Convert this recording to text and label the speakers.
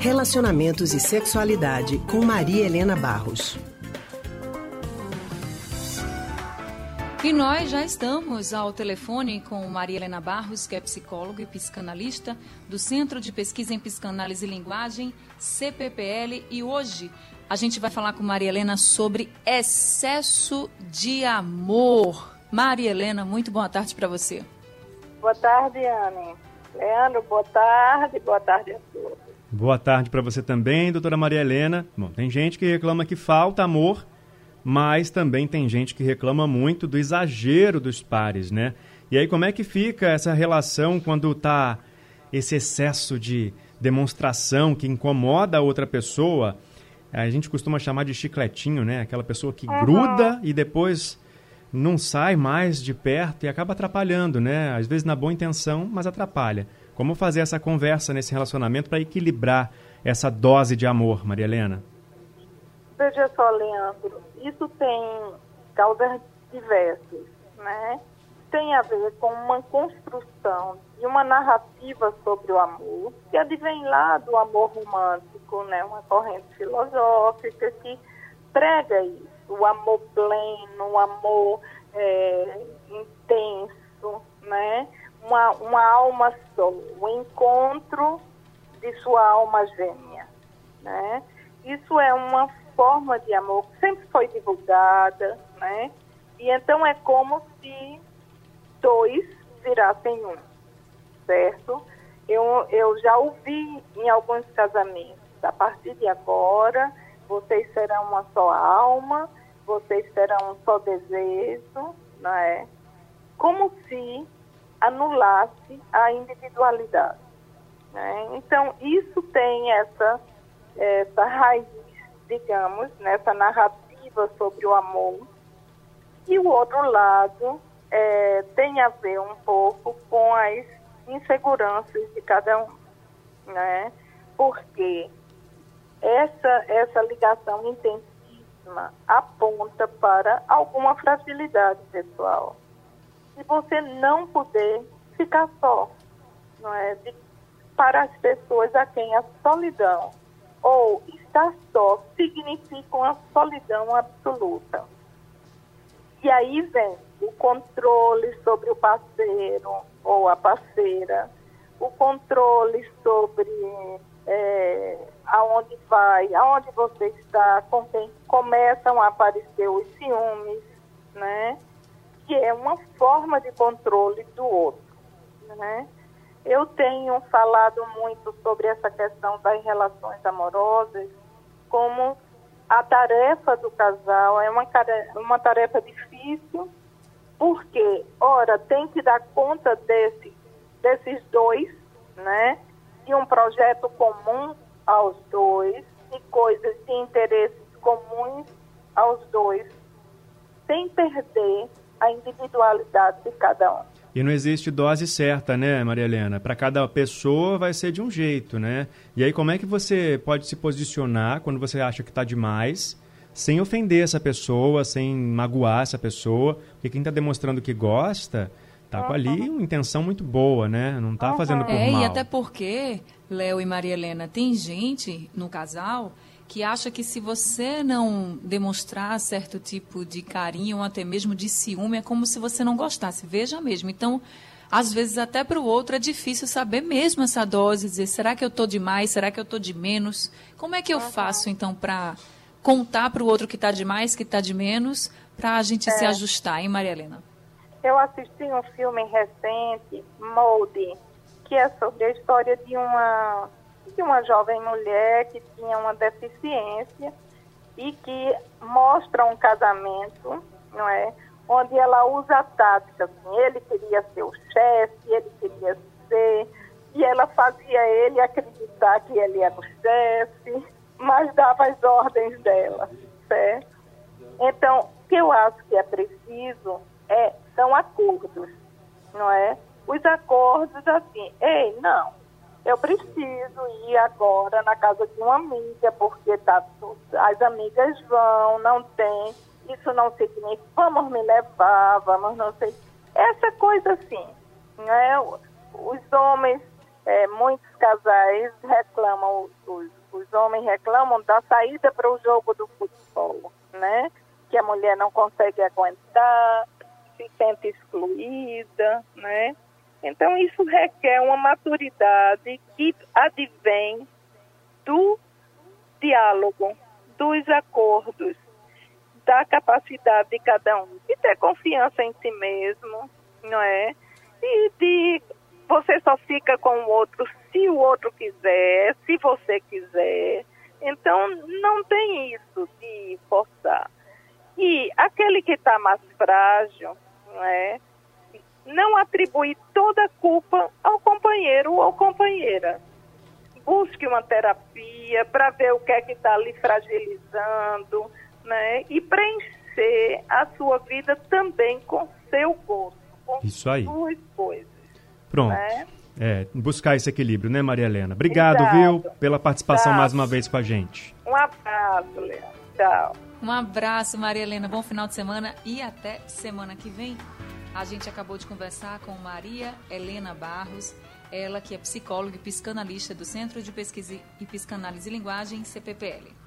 Speaker 1: Relacionamentos e Sexualidade com Maria Helena Barros.
Speaker 2: E nós já estamos ao telefone com Maria Helena Barros, que é psicóloga e psicanalista do Centro de Pesquisa em Psicanálise e Linguagem, CPPL, e hoje a gente vai falar com Maria Helena sobre excesso de amor. Maria Helena, muito boa tarde para você.
Speaker 3: Boa tarde, Anne. Leandro, boa tarde, boa tarde a todos.
Speaker 4: Boa tarde para você também, doutora Maria Helena. Bom, tem gente que reclama que falta amor mas também tem gente que reclama muito do exagero dos pares, né? E aí como é que fica essa relação quando tá esse excesso de demonstração que incomoda a outra pessoa? A gente costuma chamar de chicletinho, né? Aquela pessoa que uhum. gruda e depois não sai mais de perto e acaba atrapalhando, né? Às vezes na boa intenção, mas atrapalha. Como fazer essa conversa nesse relacionamento para equilibrar essa dose de amor, Maria Helena?
Speaker 3: Veja só, Leandro, isso tem causas diversas, né? Tem a ver com uma construção de uma narrativa sobre o amor, que advém lá do amor romântico, né? Uma corrente filosófica que prega isso, o amor pleno, o amor é, intenso, né? Uma, uma alma só, o encontro de sua alma gêmea, né? Isso é uma forma de amor que sempre foi divulgada, né? E então é como se dois virassem um, certo? Eu, eu já ouvi em alguns casamentos, a partir de agora, vocês serão uma só alma, vocês terão um só desejo, né? Como se anulasse a individualidade. Né? Então, isso tem essa, essa raiz digamos, nessa narrativa sobre o amor. E o outro lado é, tem a ver um pouco com as inseguranças de cada um, né? Porque essa, essa ligação intensíssima aponta para alguma fragilidade pessoal. E você não poder ficar só, não é? De, para as pessoas a quem a solidão ou estar só significa uma solidão absoluta. E aí vem o controle sobre o parceiro ou a parceira, o controle sobre é, aonde vai, aonde você está, com quem começam a aparecer os ciúmes, né? Que é uma forma de controle do outro, né? Eu tenho falado muito sobre essa questão das relações amorosas como a tarefa do casal é uma, uma tarefa difícil, porque, ora, tem que dar conta desse, desses dois, né? De um projeto comum aos dois, de coisas de interesses comuns aos dois, sem perder a individualidade de cada um.
Speaker 4: E não existe dose certa, né, Maria Helena? Para cada pessoa vai ser de um jeito, né? E aí como é que você pode se posicionar quando você acha que está demais, sem ofender essa pessoa, sem magoar essa pessoa? Porque quem está demonstrando que gosta, tá com ali uma intenção muito boa, né? Não está fazendo por
Speaker 2: é,
Speaker 4: mal.
Speaker 2: E até porque, Léo e Maria Helena, tem gente no casal que acha que se você não demonstrar certo tipo de carinho ou até mesmo de ciúme, é como se você não gostasse. Veja mesmo. Então, às vezes até para o outro é difícil saber mesmo essa dose, dizer, será que eu estou de mais, será que eu estou de menos? Como é que eu faço então para contar para o outro que está de mais, que está de menos, para a gente é. se ajustar, hein, Maria Helena?
Speaker 3: Eu assisti um filme recente, Molde, que é sobre a história de uma de uma jovem mulher que tinha uma deficiência e que mostra um casamento, não é? Onde ela usa a tática, assim, ele queria ser o chefe, ele queria ser, e ela fazia ele acreditar que ele era o chefe, mas dava as ordens dela, certo? Então, o que eu acho que é preciso é, são acordos, não é? Os acordos assim, ei, não, eu preciso ir agora na casa de uma amiga, porque tá, as amigas vão, não tem, isso não significa, vamos me levar, vamos não sei. Essa coisa assim, né? Os homens é, muitos casais reclamam, os, os homens reclamam da saída para o jogo do futebol, né? Que a mulher não consegue aguentar, se sente excluída, né? Então isso requer uma maturidade que advém do diálogo, dos acordos, da capacidade de cada um de ter confiança em si mesmo, não é? E de você só fica com o outro se o outro quiser, se você quiser. Então, não tem isso de forçar. E aquele que está mais frágil, não é? Não atribui toda a culpa ao companheiro ou companheira. Busque uma terapia para ver o que é que está ali fragilizando, né? E preencher a sua vida também com seu gosto, com
Speaker 4: Isso aí.
Speaker 3: suas coisas.
Speaker 4: Pronto.
Speaker 3: Né?
Speaker 4: É, buscar esse equilíbrio, né, Maria Helena? Obrigado,
Speaker 3: Exato.
Speaker 4: viu, pela participação
Speaker 3: Tá.
Speaker 4: mais uma vez com a gente.
Speaker 3: Um abraço, Leandro. Tchau.
Speaker 2: Um abraço, Maria Helena. Bom final de semana e até semana que vem. A gente acabou de conversar com Maria Helena Barros, ela que é psicóloga e psicanalista do Centro de Pesquisa e Psicanálise e Linguagem, CPPL.